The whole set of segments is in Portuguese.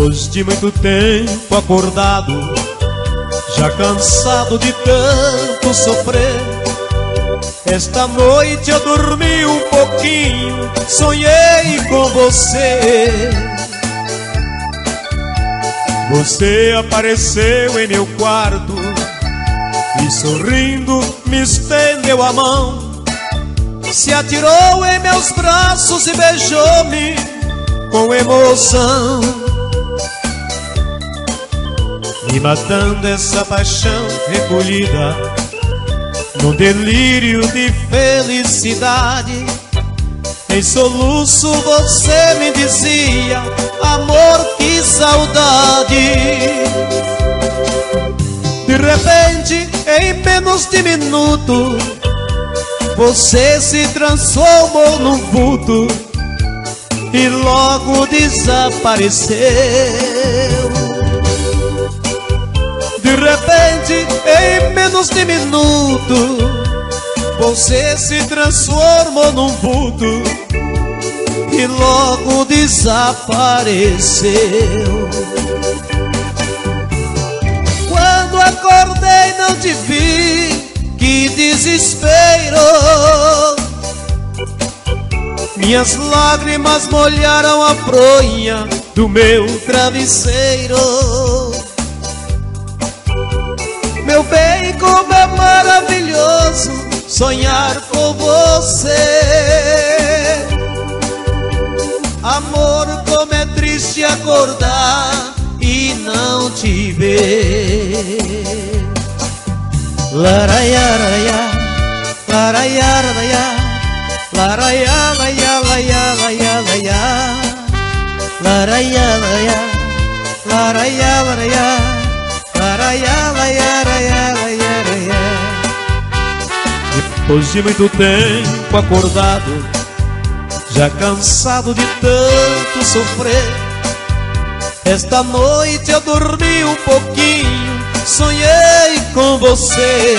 Depois de muito tempo acordado, já cansado de tanto sofrer, esta noite eu dormi um pouquinho, sonhei com você. Você apareceu em meu quarto e sorrindo me estendeu a mão. Se atirou em meus braços e beijou-me com emoção. E matando essa paixão recolhida num delírio de felicidade. Em soluço você me dizia, amor, que saudade. De repente, em menos de minuto, você se transformou num vulto e logo desapareceu. De repente, em menos de minuto, você se transformou num vulto e logo desapareceu. Quando acordei, não te vi, que desespero. Minhas lágrimas molharam a fronha do meu travesseiro. Meu bem, como é maravilhoso sonhar com você. Amor, como é triste acordar e não te ver. Laraiaraia, laraiaraia, laraiaraia, laraiaraia, laraiaraia, laraiaraia. Depois de muito tempo acordado, já cansado de tanto sofrer, esta noite eu dormi um pouquinho, sonhei com você.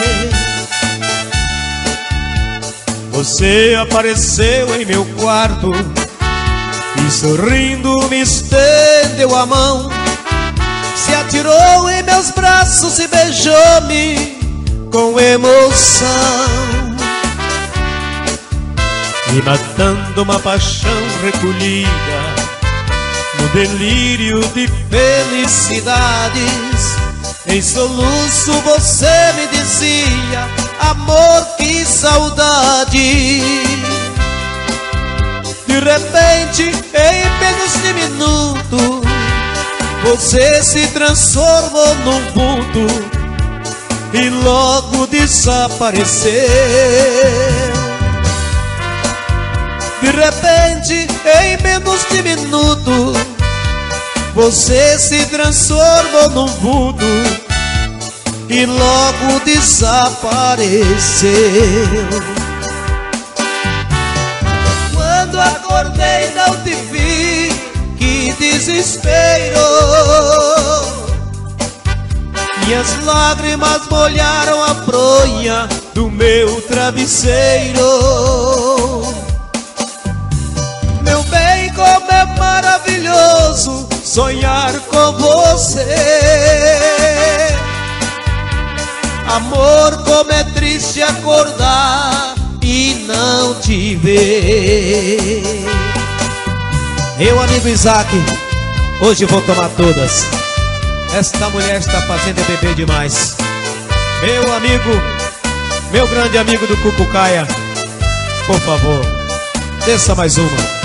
Você apareceu em meu quarto e sorrindo me estendeu a mão se atirou em meus braços e beijou-me com emoção. E matando uma paixão recolhida no delírio de felicidades, em soluço você me dizia: Amor, que saudade. De repente, em menos de minuto você se transformou num vulto e logo desapareceu. De repente, em menos de minuto, você se transformou num vulto e logo desapareceu. Quando acordei, não te vi, que desespero. Minhas lágrimas molharam a fronha do meu travesseiro. Sonhar com você. Amor, como é triste acordar e não te ver. Meu amigo Isaac, hoje vou tomar todas. Esta mulher está fazendo beber demais. Meu amigo, meu grande amigo do Cucucaia, por favor, desça mais uma.